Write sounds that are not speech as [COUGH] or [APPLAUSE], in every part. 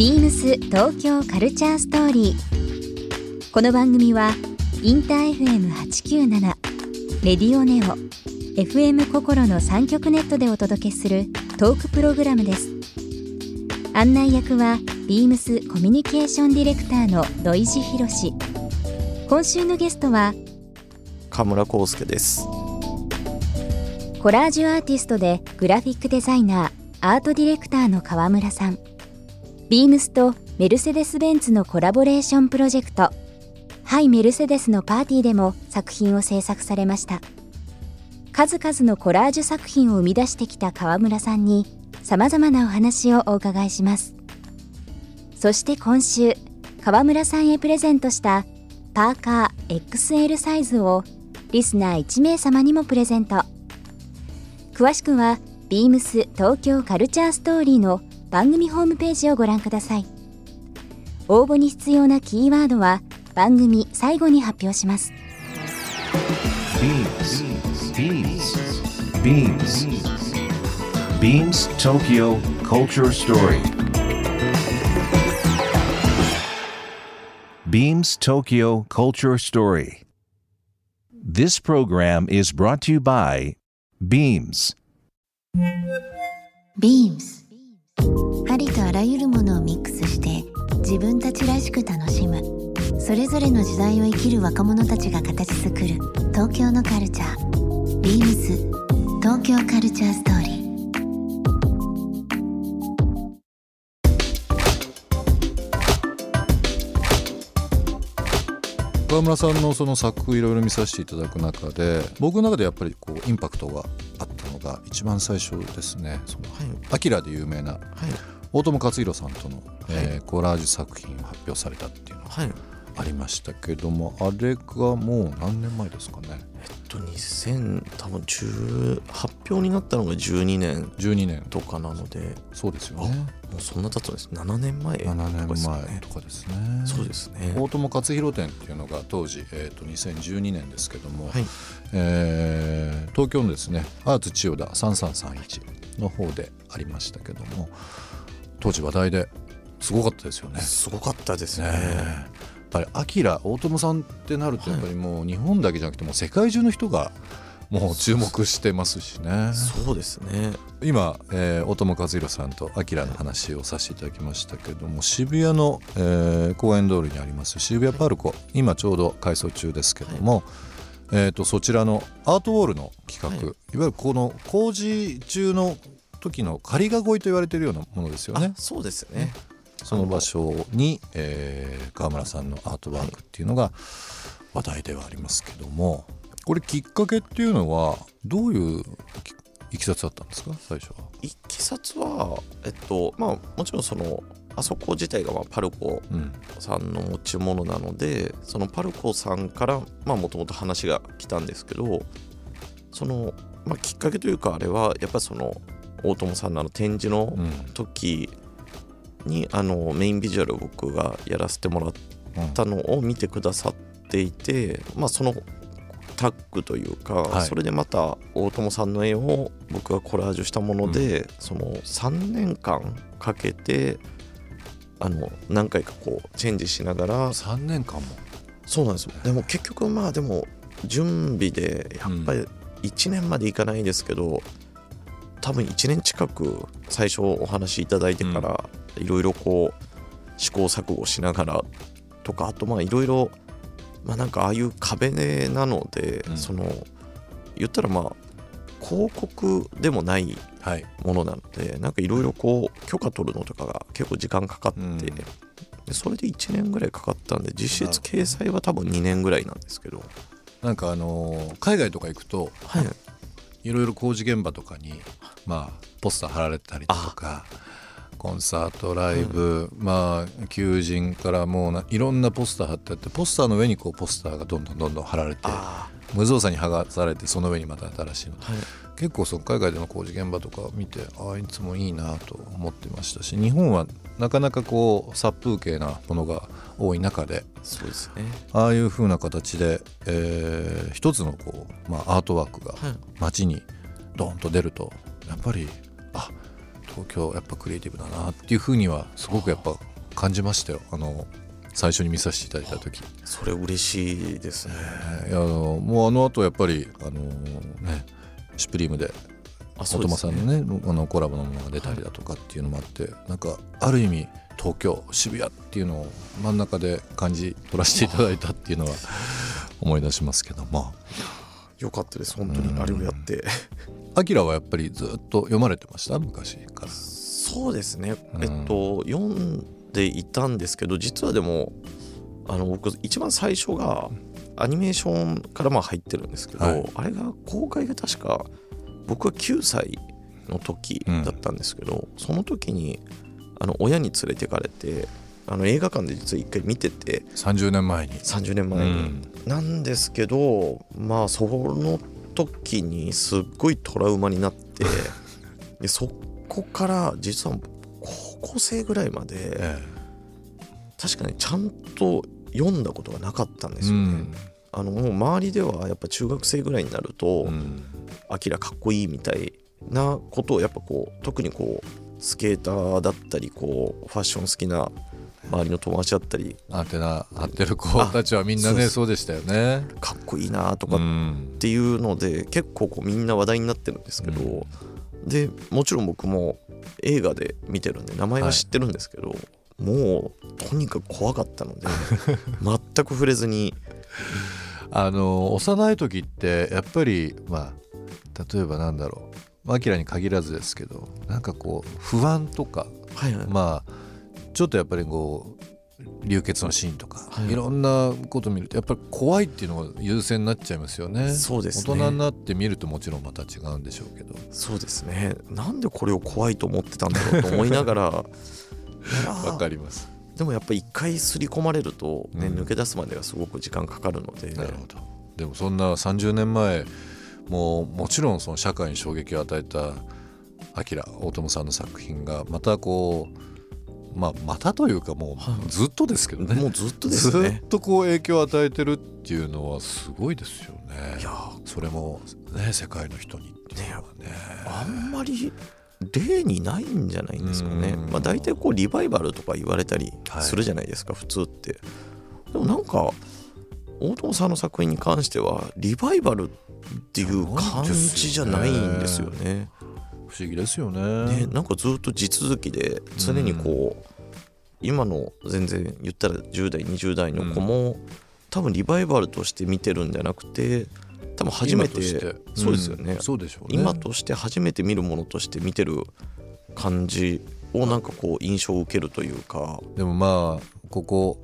ビームス東京カルチャーストーリー。この番組はインター FM897 レディオネオ FM 心の三極ネットでお届けするトークプログラムです。案内役はビームスコミュニケーションディレクターの土井博志。今週のゲストは河村康介ですコラージュアーティストでグラフィックデザイナーアートディレクターの河村さんビームスとメルセデス・ベンツのコラボレーションプロジェクト「ハイ・メルセデス」のパーティーでも作品を制作されました。数々のコラージュ作品を生み出してきた河村さんにさまざまなお話をお伺いします。そして今週河村さんへプレゼントしたパーカー XL サイズをリスナー1名様にもプレゼント。詳しくはビームス東京カルチャーストーリーの番組ホームページをご覧ください応募に必要なキーワードは番組最後に発表します BeamsBeamsBeamsTokyo Culture Story Beams Tokyo Culture Story This program is brought to you by Beams ビームスありとあらゆるものをミックスして自分たちらしく楽しむ。それぞれの時代を生きる若者たちが形作る。東京のカルチャー。ビームス。東京カルチャーストーリー。川村さんのその作いろいろ見させていただく中で僕の中でやっぱりこうインパクトがあったのが一番最初ですね「そのアキラで有名な大友克洋さんとの、えーコラージュ作品を発表されたっていうのがはい。ありましたけどもあれがもう何年前ですかね。えっと2000多分10発表になったのが12年12年。とかなので。そうですよあねもうそんな経つんです7年前7年とかですよ前ねとかですね。そうですね。大友克洋展っていうのが当時、えー、と2012年ですけども、はい。えー東京のですねアーツ千代田3331の方でありましたけども当時話題ですごかったですよね。すごかったですね。ねやっぱりアキラ大友さんってなるとやっぱりもう日本だけじゃなくてもう世界中の人がもう注目してますしね。そうですね。今、えー、大友克洋さんとアキラの話をさせていただきましたけども渋谷の、えー公園通りにあります渋谷パルコ今ちょうど改装中ですけども、えー、とそちらのアートウォールの企画、はい。い、わゆるこの工事中の時の仮囲いと言われているようなものですよね。あ。そうですね。その場所に、えー川村さんのアートワークっていうのが話題ではありますけども。これきっかけっていうのはどういうきいきさつだったんですか？最初は。いきさつはえっとまあもちろんそのあそこ自体がまあパルコうんさんの持ち物なのでそのパルコさんからもともと話が来たんですけどその、まあ、きっかけというかあれはやっぱりその大友さんの展示のうん。時にあのメインビジュアルを僕がやらせてもらったのを見てくださっていて、まあ、そのタッグというか、はい。それでまた大友さんの絵を僕がコラージュしたもので、その3年間かけてあの何回かこうチェンジしながら。3年間も。そうなんですよ。でも結局まあでも準備でやっぱり1年までいかないんですけど、多分1年近く最初お話しいただいてからいろいろこう試行錯誤しながらとかあとまあいろいろまあなんかああいう壁なので、うん。その言ったらまあ広告でもないものなのでなんかいろいろこう許可取るのとかが結構時間かかって、うん。でそれで1年ぐらいかかったんで実質掲載は多分2年ぐらいなんですけど。なんかあのー海外とか行くとはい。いろいろ工事現場とかにまあポスター貼られてたりとかコンサートライブ、まあ求人からもうないろんなポスター貼ってあってポスターの上にこうポスターがどんどんどんどん貼られてあ無造作に剥がされてその上にまた新しいの。あはい結構その海外での工事現場とかを見てああいつもいいなと思ってましたし日本はなかなかこう殺風景なものが多い中でそうですね。ああいう風な形で、えー一つのこう、まあ、アートワークがはい。街にドーンと出るとやっぱりあ東京やっぱクリエイティブだなっていうふうにはすごくやっぱ感じましたよ。あの最初に見させていただいた時。それ嬉しいですね、いやもうあの後やっぱりあのねシュプリームでおとまさんのねあのコラボのものが出たりだとかっていうのもあって、なんかある意味東京渋谷っていうのを真ん中で感じ取らせていただいたっていうのは思い出しますけども。よかったです。本当にあれをやって。あきらはやっぱりずっと読まれてました？昔から。そうですね、えっと読んでいたんですけど実はでもあの僕一番最初がアニメーションからまあ入ってるんですけど、はい、あれが公開が確か僕は9歳の時だったんですけど、うん、その時にあの親に連れてかれてあの映画館で実は一回見てて30年前に。30年前に、うん、なんですけどまあその時にすっごいトラウマになって [LAUGHS] でそこから実は高校生ぐらいまで、ええ、確かにちゃんと読んだことがなかったんですよね。うん、あのもう周りではやっぱ中学生ぐらいになると「あきらかっこいい」みたいなことをやっぱこう特にこうスケーターだったりこうファッション好きな周りの友達だったり。アンテナ張ってる子たちはみんなねそうでしたよね。かっこいいなとかっていうので、うん、結構こうみんな話題になってるんですけど、うん、でもちろん僕も映画で見てるんで名前は知ってるんですけど、はい、もうとにかく怖かったので [LAUGHS] 全く触れずに。あの幼い時ってやっぱりまあ例えばなんだろう。アキラに限らずですけどなんかこう不安とか、はいはい、まあちょっとやっぱりこう流血のシーンとか、はい、いろんなこと見るとやっぱり怖いっていうのが優先になっちゃいますよね。そうです、ね、大人になって見るともちろんまた違うんでしょうけど。そうですね。なんでこれを怖いと思ってたんだろうと思いながら [LAUGHS] わかります。でもやっぱり一回刷り込まれるとね、うん、抜け出すまではすごく時間かかるので。なるほど。でもそんな30年前もうもちろんその社会に衝撃を与えたアキラ大友さんの作品がまたこうまあ、またというかもうずっとですけどね、もうずっとですね。ずっとこう影響を与えてるっていうのはすごいですよね。いやそれもね世界の人にね、ね、あんまり例にないんじゃないんですかね、まあ、大体こうリバイバルとか言われたりするじゃないですか、はい、普通って。でもなんか大友さんの作品に関してはリバイバルっていう感じじゃないんですよね。不思議ですよね。ねなんかずっと地続きで常にこう、今の全然言ったら10代20代の子も、多分リバイバルとして見てるんじゃなくて多分初めてそうですよね,、そうでしょう今として初めて見るものとして見てる感じをなんかこう印象を受けるというか。でもまあここ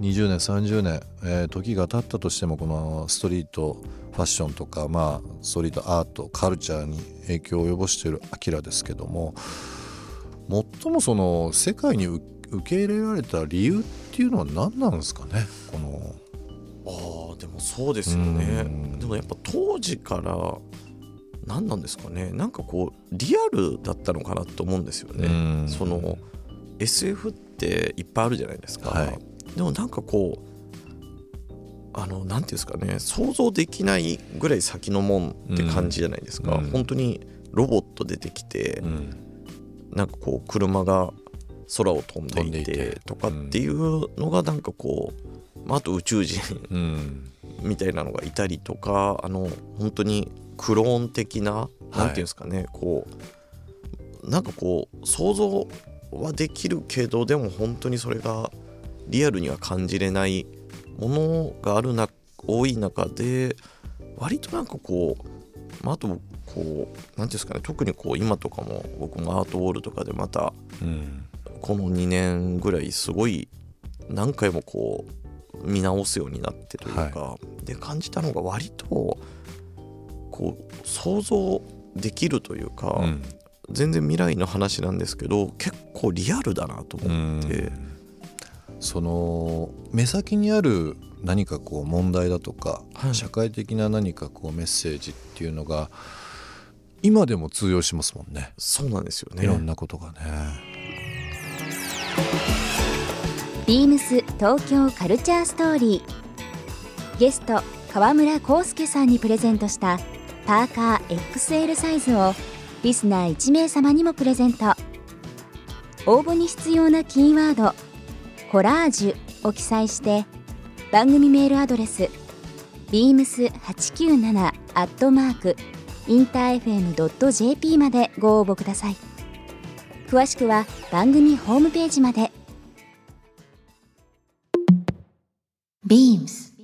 20年30年、えー、時が経ったとしてもこのストリートファッションとか、まあ、ストリートアートカルチャーに影響を及ぼしているアキラですけども最もその世界に受け入れられた理由っていうのは何なんですかね？このあでもそうですよね。でもやっぱ当時から何なんですかね。なんかこうリアルだったのかなと思うんですよね。その SF っていっぱいあるじゃないですか、はい、でもなんかこうあのなんていうんですかね。想像できないぐらい先のもんって感じじゃないですか、うん、本当にロボット出てきて、うん、なんかこう車が空を飛んでいてとかっていうのがなんかこう、まあ、あと宇宙人。みたいなのがいたりとかあの本当にクローン的な何ていうんですかね、こうなんかこう想像はできるけどでも本当にそれがリアルには感じれないものがあるな多い中で割となんかこう、まあ、あとこう何ていうんですかね特にこう今とかも僕もアートウォールとかでまた、この2年ぐらいすごい何回もこう見直すようになってというか、はい、で感じたのが割とこう想像できるというか、うん、全然未来の話なんですけど結構リアルだなと思って。その目先にある何かこう問題だとか、はい、社会的な何かこうメッセージっていうのが今でも通用しますもんね。そうなんですよね。いろんなことがねビームス東京カルチャーストーリー。ゲスト河村康介さんにプレゼントしたパーカー XL サイズをリスナー1名様にもプレゼント。応募に必要なキーワード「コラージュ」を記載して番組メールアドレス beams897 アットマークインター FM.jp までご応募ください。詳しくは番組ホームページまで。Beams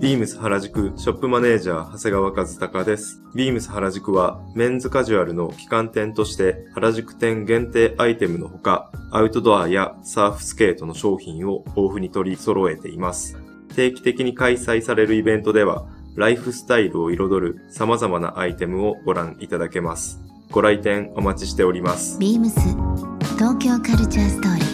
ビームス原宿ショップマネージャー長谷川和孝です。ビームス原宿はメンズカジュアルの旗艦店として原宿店限定アイテムのほかアウトドアやサーフスケートの商品を豊富に取り揃えています。定期的に開催されるイベントではライフスタイルを彩る様々なアイテムをご覧いただけます。ご来店お待ちしております。ビームス東京カルチャーストーリー